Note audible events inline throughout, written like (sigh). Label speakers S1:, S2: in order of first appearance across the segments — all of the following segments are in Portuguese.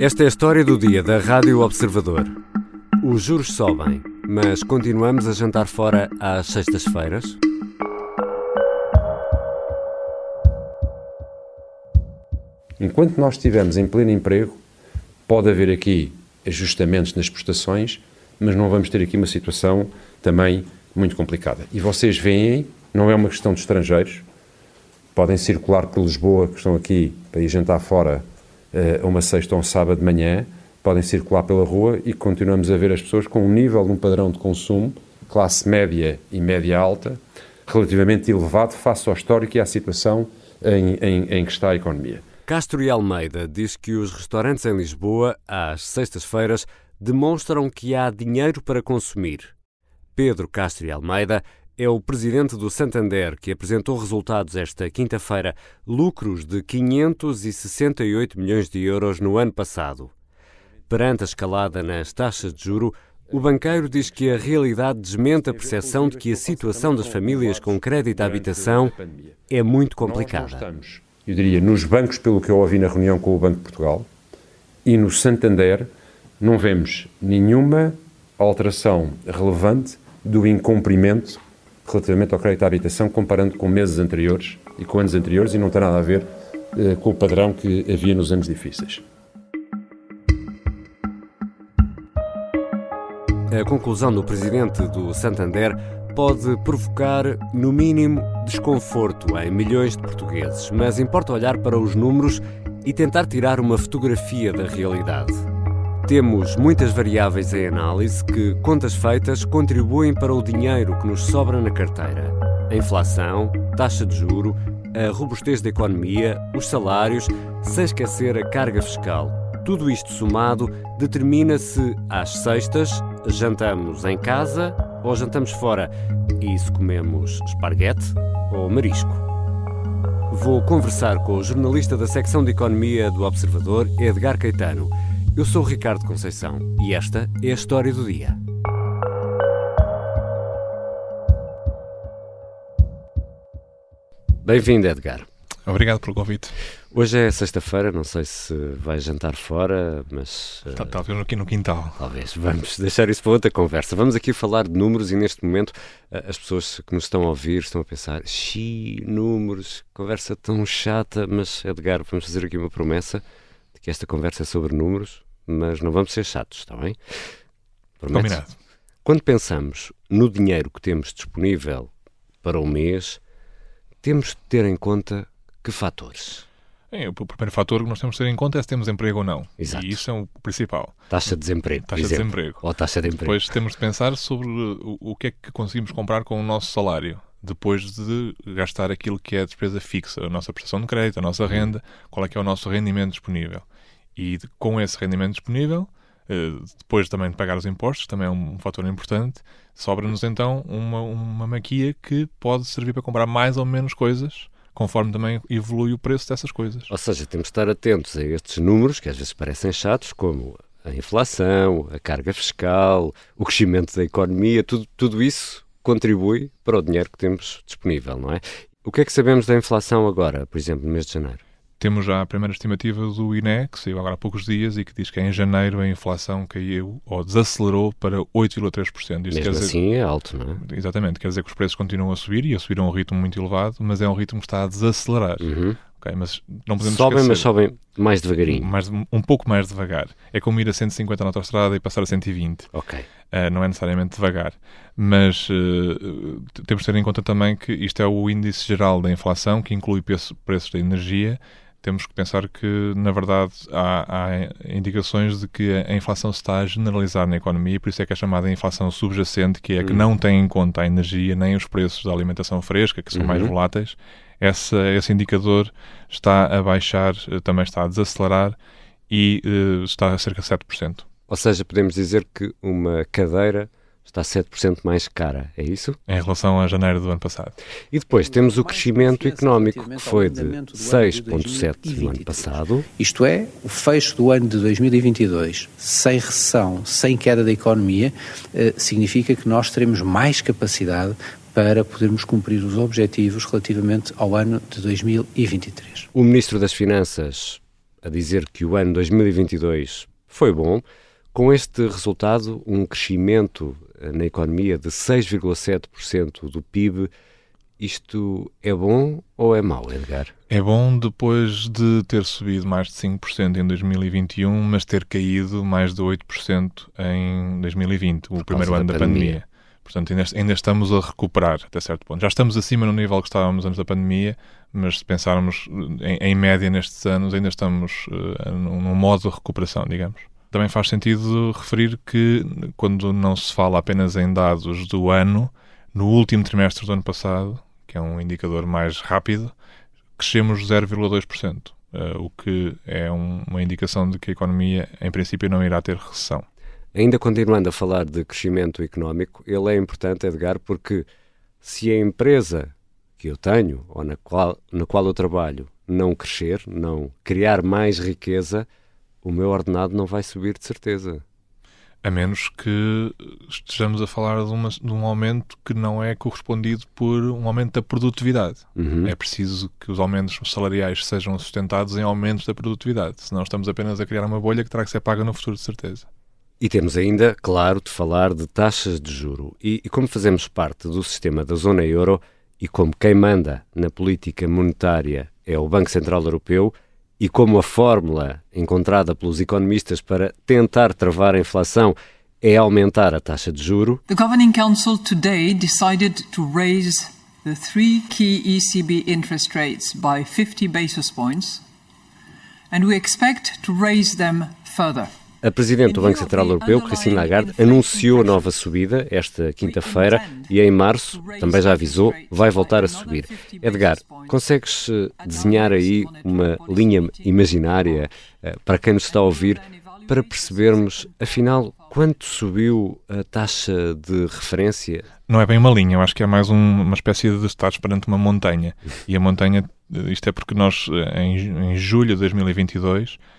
S1: Esta é a história do dia da Rádio Observador. Os juros sobem, mas continuamos a jantar fora às sextas-feiras?
S2: Enquanto nós estivermos em pleno emprego, pode haver aqui ajustamentos nas prestações, mas não vamos ter aqui uma situação também muito complicada. E vocês veem, não é uma questão de estrangeiros, podem circular por Lisboa, que estão aqui para ir jantar fora uh, uma sexta ou um sábado de manhã, podem circular pela rua e continuamos a ver as pessoas com um nível, um padrão de consumo, classe média e média alta, relativamente elevado face ao histórico e à situação em, em, em que está a economia.
S1: Castro e Almeida diz que os restaurantes em Lisboa, às sextas-feiras, demonstram que há dinheiro para consumir. Pedro Castro e Almeida é o presidente do Santander que apresentou resultados esta quinta-feira, lucros de 568 milhões de euros no ano passado. Perante a escalada nas taxas de juro, o banqueiro diz que a realidade desmente a percepção de que a situação das famílias com crédito à habitação é muito complicada
S2: eu diria, nos bancos, pelo que eu ouvi na reunião com o Banco de Portugal, e no Santander, não vemos nenhuma alteração relevante do incumprimento relativamente ao crédito à habitação, comparando com meses anteriores e com anos anteriores, e não tem nada a ver eh, com o padrão que havia nos anos difíceis.
S1: A conclusão do presidente do Santander pode provocar, no mínimo, desconforto em milhões de portugueses, mas importa olhar para os números e tentar tirar uma fotografia da realidade. Temos muitas variáveis em análise que, contas feitas, contribuem para o dinheiro que nos sobra na carteira. A inflação, taxa de juro, a robustez da economia, os salários, sem esquecer a carga fiscal. Tudo isto somado determina se, às sextas, jantamos em casa ou jantamos fora e se comemos esparguete ou marisco. Vou conversar com o jornalista da secção de Economia do Observador, Edgar Caetano. Eu sou Ricardo Conceição e esta é a história do dia. Bem-vindo, Edgar.
S3: Obrigado pelo convite.
S1: Hoje é sexta-feira, não sei se vai jantar fora, mas.
S3: Uh, talvez aqui no quintal.
S1: Talvez. Vamos deixar isso para outra conversa. Vamos aqui falar de números e neste momento uh, as pessoas que nos estão a ouvir estão a pensar: xi, números, conversa tão chata, mas Edgar, vamos fazer aqui uma promessa que esta conversa é sobre números, mas não vamos ser chatos, está bem?
S3: Prometes? Combinado.
S1: Quando pensamos no dinheiro que temos disponível para o mês, temos de ter em conta que fatores?
S3: Bem, o primeiro fator que nós temos de ter em conta é se temos emprego ou não.
S1: Exato.
S3: E isso é o principal.
S1: Taxa de desemprego.
S3: Taxa de desemprego.
S1: Ou taxa de emprego.
S3: Depois temos de pensar sobre o, o que é que conseguimos comprar com o nosso salário. Depois de gastar aquilo que é a despesa fixa, a nossa prestação de crédito, a nossa renda, qual é que é o nosso rendimento disponível. E com esse rendimento disponível, eh, depois também de pagar os impostos, também é um fator importante, sobra-nos então uma, uma maquia que pode servir para comprar mais ou menos coisas conforme também evolui o preço dessas coisas.
S1: Ou seja, temos de estar atentos a estes números que às vezes parecem chatos, como a inflação, a carga fiscal, o crescimento da economia, tudo, tudo isso contribui para o dinheiro que temos disponível, não é? O que é que sabemos da inflação agora, por exemplo, no mês de janeiro?
S3: Temos já a primeira estimativa do INE, que saiu agora há poucos dias e que diz que em janeiro a inflação caiu ou desacelerou para 8,3%.
S1: Mesmo quer dizer, assim é alto, não é?
S3: Exatamente, quer dizer que os preços continuam a subir e a subir a um ritmo muito elevado, mas é um ritmo que está a desacelerar.
S1: Uhum.
S3: Okay, mas não podemos
S1: sobem,
S3: esquecer,
S1: mas sobem mais devagarinho.
S3: Mais, um pouco mais devagar. É como ir a 150 na autostrada e passar a 120.
S1: Ok.
S3: Uh, não é necessariamente devagar. Mas uh, temos de ter em conta também que isto é o índice geral da inflação, que inclui preço, preços da energia temos que pensar que, na verdade, há, há, indicações de que a inflação se está a generalizar na economia, por isso é que é chamada inflação subjacente, que é uhum. que não tem em conta a energia nem os preços da alimentação fresca, que são uhum. mais voláteis. Essa, esse indicador está a baixar, eh, também está a desacelerar e uh, está a cerca de 7%.
S1: Ou seja, podemos dizer que uma cadeira está 7% mais cara, é isso?
S3: Em relação a janeiro do ano passado.
S1: E depois temos o crescimento económico, que foi de 6,7% no ano passado.
S4: Isto é, o fecho do ano de 2022, sem recessão, sem queda da economia, eh, significa que nós teremos mais capacidade para podermos cumprir os objetivos relativamente ao ano de 2023.
S1: O Ministro das Finanças a dizer que o ano 2022 foi bom. Com este resultado, um crescimento na economia de 6,7% do PIB, isto é bom ou é mau, Edgar?
S3: É bom depois de ter subido mais de 5% em 2021, mas ter caído mais de 8% em 2020, o primeiro ano da, da pandemia. pandemia. Portanto, ainda, ainda, estamos a recuperar até certo ponto. Já estamos acima no nível que estávamos antes da pandemia, mas se pensarmos em, em média nestes anos, ainda estamos uh, num, num modo de recuperação, digamos também faz sentido referir que, quando não se fala apenas em dados do ano, no último trimestre do ano passado, que é um indicador mais rápido, crescemos 0,2%, eh, o que é uma indicação de que a economia, em princípio, não irá ter recessão.
S1: Ainda continuando a falar de crescimento económico, ele é importante, Edgar, porque se a empresa que eu tenho ou na qual, na qual eu trabalho não crescer, não criar mais riqueza, o meu ordenado não vai subir de certeza.
S3: A menos que estejamos a falar de, uma, de, um aumento que não é correspondido por um aumento da produtividade. Uhum. É preciso que os aumentos salariais sejam sustentados em aumentos da produtividade, senão estamos apenas a criar uma bolha que terá que ser paga no futuro, de certeza.
S1: E temos ainda, claro, de falar de taxas de juro. E, e como fazemos parte do sistema da zona euro e como quem manda na política monetária é o Banco Central Europeu, e como a fórmula encontrada pelos economistas para tentar travar a inflação é aumentar a taxa de juro.
S5: The Governing Council today decided to raise the three key ECB interest rates by 50 basis points and we expect to raise them further.
S1: A Presidente do Banco Central Europeu, Christine Lagarde, anunciou a nova subida esta quinta-feira e em março, também já avisou, vai voltar a subir. Edgar, consegues eh, desenhar aí uma linha imaginária eh, para quem nos está a ouvir para percebermos, afinal, quanto subiu a taxa de referência?
S3: Não é bem uma linha, eu acho que é mais um, uma espécie de estados perante uma montanha. E a montanha, eh, isto é porque nós, em, em julho de 2022, eh,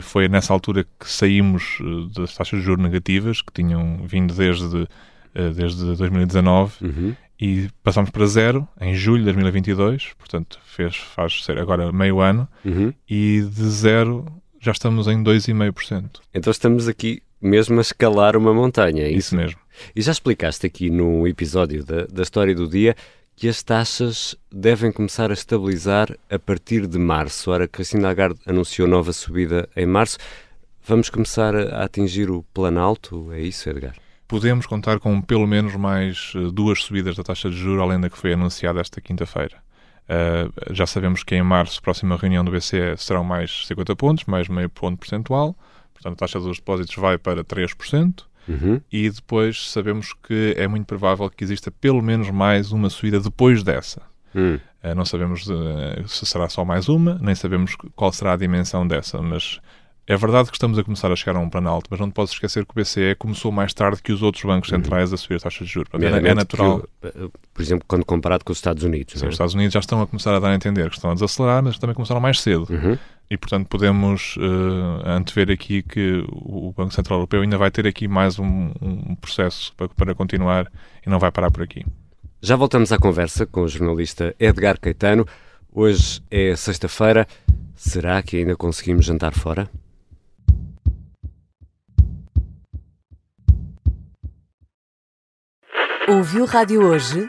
S3: foi nessa altura que saímos eh, das taxas de juros negativas, que tinham vindo desde, eh, desde 2019, uhum. e passámos para zero em julho de 2022, portanto fez, faz ser agora meio ano, uhum. e de zero já estamos em 2,5%.
S1: Então estamos aqui mesmo a escalar uma montanha. É
S3: isso? isso mesmo.
S1: E já explicaste aqui no episódio da, da História do Dia que as taxas devem começar a estabilizar a partir de março. Ora, Cristina Lagarde anunciou nova subida em março. Vamos começar a atingir o planalto? É isso, Edgar?
S3: Podemos contar com pelo menos mais eh, duas subidas da taxa de juros, além da que foi anunciada esta quinta-feira. Uh, já sabemos que em março, próxima reunião do BCE serão mais 50 pontos, mais meio ponto percentual. Portanto, a taxa dos depósitos vai para 3%. Uhum. E depois sabemos que é muito provável que exista pelo menos mais uma subida depois dessa. Uhum. Uh, não sabemos uh, se será só mais uma, nem sabemos qual será a dimensão dessa, mas é verdade que estamos a começar a chegar a um plano alto, mas não te podes esquecer que o BCE começou mais tarde que os outros bancos uhum. centrais a subir a taxa de juros.
S1: É, é natural. Que, eh, por exemplo, quando comparado com os Estados Unidos.
S3: Sim, é? Os Estados Unidos já estão a começar a dar a entender que estão a desacelerar, mas também começaram mais cedo. Uhum. E, portanto, podemos uh, antever aqui que o Banco Central Europeu ainda vai ter aqui mais um, um processo para, para continuar e não vai parar por aqui.
S1: Já voltamos à conversa com o jornalista Edgar Caetano. Hoje é sexta-feira. Será que ainda conseguimos jantar fora?
S6: Ouviu rádio hoje?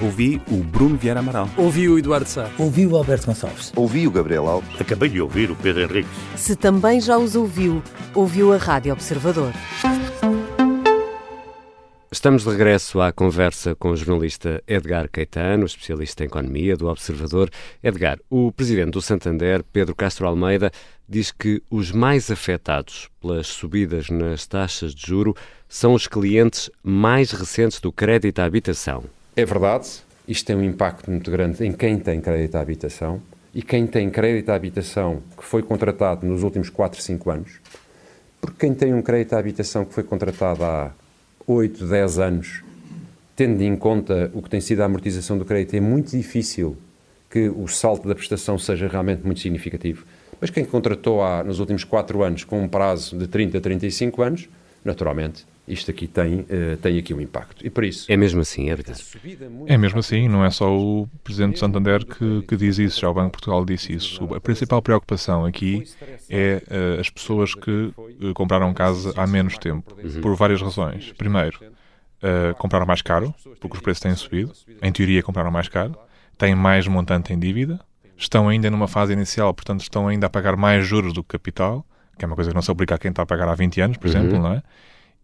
S7: Ouvi o Bruno Vieira Amaral.
S8: Ouvi o Eduardo Sá.
S9: Ouvi o Alberto Gonçalves.
S10: Ouvi o Gabriel Alves.
S11: Acabei de ouvir o Pedro Henrique.
S6: Se também já os ouviu, ouviu a Rádio Observador.
S1: Estamos de regresso à conversa com o jornalista Edgar Caetano, especialista em economia do Observador. Edgar, o presidente do Santander, Pedro Castro Almeida, diz que os mais afetados pelas subidas nas taxas de juro são os clientes mais recentes do crédito à habitação.
S2: É verdade, isto tem um impacto muito grande em quem tem crédito à habitação e quem tem crédito à habitação que foi contratado nos últimos 4, 5 anos, porque quem tem um crédito à habitação que foi contratado há 8, 10 anos, tendo em conta o que tem sido a amortização do crédito, é muito difícil que o salto da prestação seja realmente muito significativo. Mas quem contratou há, nos últimos 4 anos com um prazo de 30 a 35 anos, naturalmente, isto aqui tem, uh, tem aqui um impacto. E por isso...
S1: É mesmo assim, Edgar?
S3: É mesmo assim, não é só o Presidente de Santander que, que diz isso, já o Banco de Portugal disse isso. A principal preocupação aqui é uh, as pessoas que uh, compraram casa há menos tempo, uhum. por várias razões. Primeiro, compraram mais caro, porque os preços têm subido. Em teoria, compraram mais caro. Têm mais montante em dívida. Estão ainda numa fase inicial, portanto, estão ainda a pagar mais juros do que capital, que é uma coisa que não se aplica a quem está a pagar há 20 anos, por uhum. exemplo, não é?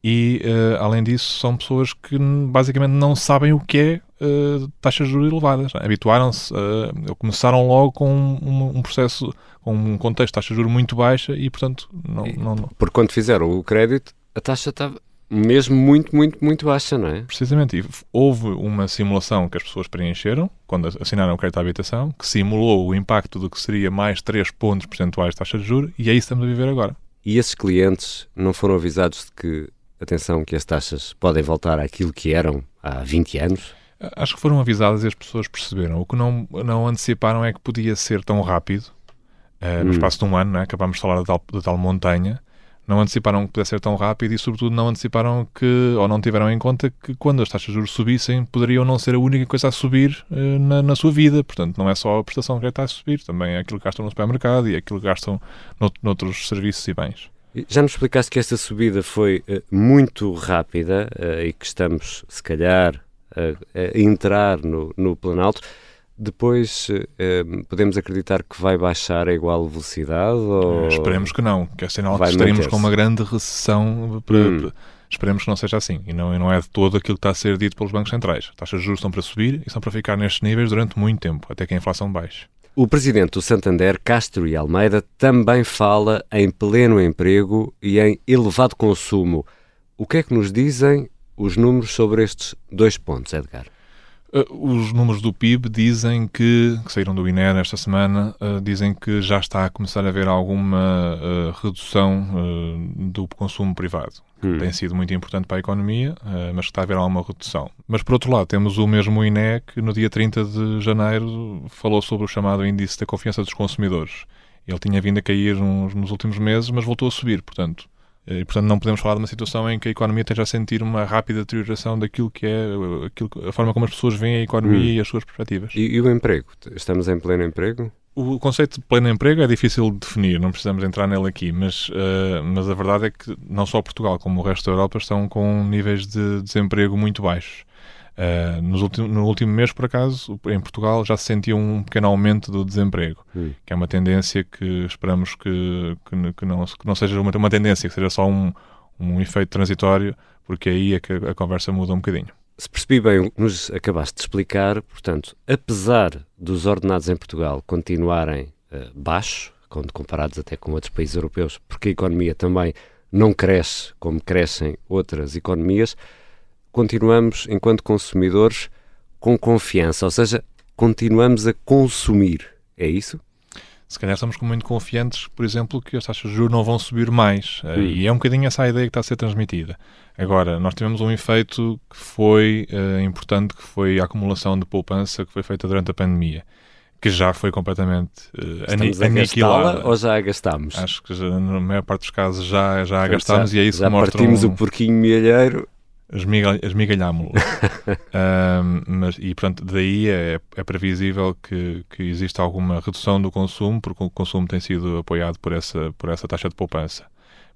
S3: E, uh, além disso, são pessoas que basicamente não sabem o que é uh, taxas de juros elevadas. Habituaram-se, uh, começaram logo com um, um, processo, com um contexto de taxa de juros muito baixa e, portanto, não, e, não, não.
S1: Porque quando fizeram o crédito, a taxa estava mesmo muito, muito, muito baixa, não é?
S3: Precisamente. E houve uma simulação que as pessoas preencheram quando assinaram o crédito à habitação, que simulou o impacto do que seria mais 3 pontos percentuais de taxa de juros e é isso que estamos a viver agora.
S1: E esses clientes não foram avisados de que atenção que as taxas podem voltar àquilo que eram há 20 anos?
S3: Acho que foram avisadas e as pessoas perceberam. O que não, não anteciparam é que podia ser tão rápido, uh, no hum. espaço de um ano, né? acabámos de falar da tal, tal montanha, não anteciparam que pudesse ser tão rápido e, sobretudo, não anteciparam que, ou não tiveram em conta que quando as taxas de juros subissem, poderiam não ser a única coisa a subir uh, na, na, sua vida. Portanto, não é só a prestação que está a subir, também é aquilo que gastam no supermercado e é aquilo que gastam noutros serviços e bens.
S1: Já nos explicaste que esta subida foi uh, muito rápida uh, e que estamos, se calhar, a entrar no, no Planalto. Depois podemos acreditar que vai baixar a igual velocidade? Ou...
S3: Esperemos que não, que é sinal que estaremos com uma grande recessão. Para, hum. para, esperemos que não seja assim. E não, e não é de todo aquilo que está a ser dito pelos bancos centrais. As taxas de juros estão para subir e estão para ficar nestes níveis durante muito tempo, até que a inflação baixe.
S1: O presidente do Santander, Castro e Almeida, também fala em pleno emprego e em elevado consumo. O que é que nos dizem os números sobre estes dois pontos, Edgar?
S3: Uh, os números do PIB dizem que, que saíram do INE esta semana, uh, dizem que já está a começar a haver alguma uh, redução do consumo privado. Hum. Tem sido muito importante para a economia, mas que está a haver alguma redução. Mas, por outro lado, temos o mesmo INE que no dia 30 de janeiro falou sobre o chamado Índice da Confiança dos Consumidores. Ele tinha vindo a cair nos, nos últimos meses, mas voltou a subir. Portanto, e, portanto, não podemos falar de uma situação em que a economia esteja a sentir uma rápida deterioração daquilo que é aquilo, a forma como as pessoas veem a economia hum. e as suas perspectivas.
S1: E, e, o emprego? Estamos em pleno emprego?
S3: O conceito de pleno emprego é difícil de definir, não precisamos entrar nele aqui, mas, uh, mas a verdade é que não só Portugal como o resto da Europa estão com níveis de desemprego muito baixos. Uh, nos ultim, no último mês, por acaso, em Portugal já se sentiu um pequeno aumento do desemprego, hum. que é uma tendência que esperamos que, que, que, não, que não seja uma, uma tendência, que seja só um, um efeito transitório, porque aí é que a, a conversa muda um bocadinho.
S1: Se percebi bem o que nos acabaste de explicar, portanto, apesar dos ordenados em Portugal continuarem uh, baixos, quando comparados até com outros países europeus, porque a economia também não cresce como crescem outras economias, continuamos, enquanto consumidores, com confiança, ou seja, continuamos a consumir. É isso?
S3: Se calhar estamos muito confiantes, por exemplo, que as taxas de juros não vão subir mais. Eh, hum. E é um bocadinho essa a ideia que está a ser transmitida. Agora, nós tivemos um efeito que foi uh, importante, que foi a acumulação de poupança que foi feita durante a pandemia que já foi completamente uh, Estamos aniquilada.
S1: ou já a gastámos?
S3: Acho que já, na maior parte dos casos já, já a gastámos já, e é isso
S1: já
S3: que mostra.
S1: partimos um... o porquinho milheiro
S3: esmigalhámo-lo. (laughs) mas, e, portanto, daí é, é previsível que, que exista alguma redução do consumo, porque o consumo tem sido apoiado por essa, por essa taxa de poupança,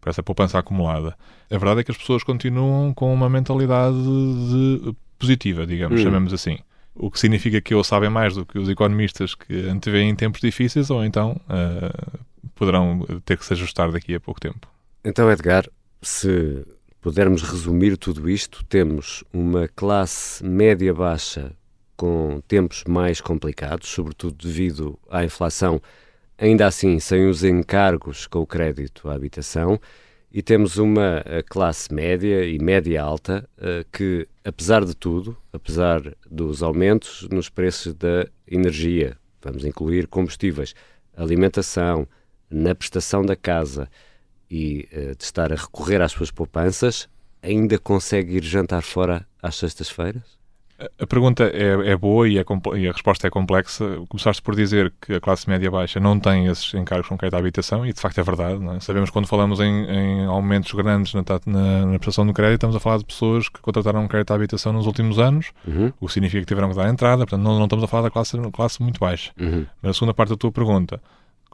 S3: por essa poupança acumulada. A verdade é que as pessoas continuam com uma mentalidade de, positiva, digamos, hum. chamemos assim. O que significa que ou sabem mais do que os economistas que antevêem tempos difíceis, ou então uh, poderão ter que se ajustar daqui a pouco tempo.
S1: Então, Edgar, se pudermos resumir tudo isto, temos uma classe média-baixa com tempos mais complicados, sobretudo devido à inflação, ainda assim sem os encargos com o crédito à habitação, e temos uma eh, classe média e média-alta eh, que, apesar de tudo, apesar dos aumentos nos preços da energia, vamos incluir combustíveis, alimentação, na prestação da casa e uh, de estar a recorrer às suas poupanças, ainda consegue ir jantar fora às sextas-feiras?
S3: A pergunta é, é boa e, é, e, a resposta é complexa. Começaste por dizer que a classe média baixa não tem esses encargos com crédito à habitação e de facto é verdade. É? Sabemos que quando falamos em, em aumentos grandes na, na, na, prestação do crédito, estamos a falar de pessoas que contrataram um crédito à habitação nos últimos anos, uhum. o que significa que tiveram que dar entrada, portanto não, não estamos a falar da classe, classe muito baixa. Uhum. Mas a segunda parte da tua pergunta,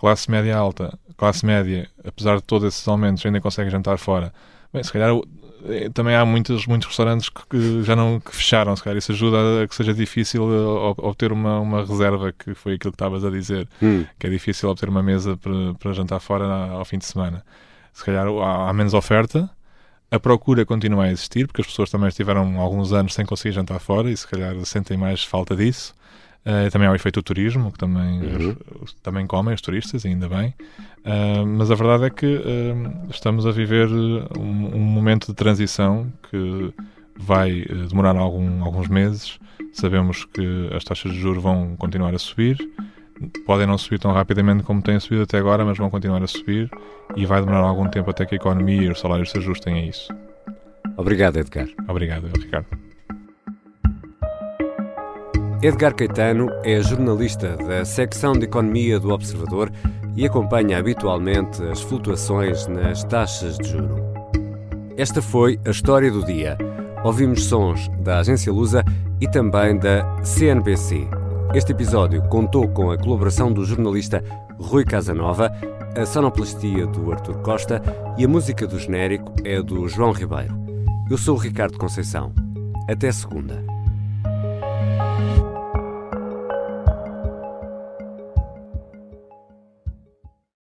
S3: classe média alta, classe média, apesar de todos esses aumentos, ainda consegue jantar fora. Bem, se calhar é, também há muitos, muitos restaurantes que, já não que fecharam, se calhar isso ajuda a que seja difícil obter uma, uma reserva, que foi aquilo que estavas a dizer, hum. que é difícil obter uma mesa para, para jantar fora ao fim de semana. Se calhar há, há menos oferta, a procura continua a existir, porque as pessoas também estiveram alguns anos sem conseguir jantar fora e se calhar sentem mais falta disso. Uh, também há o efeito do turismo, que também, uhum. os, também comem os turistas, ainda bem. Uh, mas a verdade é que uh, estamos a viver um, um, momento de transição que vai demorar algum, alguns meses. Sabemos que as taxas de juros vão continuar a subir. Podem não subir tão rapidamente como têm subido até agora, mas vão continuar a subir e vai demorar algum tempo até que a economia e os salários se ajustem a isso.
S1: Obrigado, Edgar.
S3: Obrigado, Ricardo.
S1: Edgar Caetano é jornalista da secção de Economia do Observador e acompanha habitualmente as flutuações nas taxas de juro. Esta foi a história do dia. Ouvimos sons da agência Lusa e também da CNBC. Este episódio contou com a colaboração do jornalista Rui Casanova, a sonoplastia do Artur Costa e a música do genérico é do João Ribeiro. Eu sou o Ricardo Conceição. Até segunda.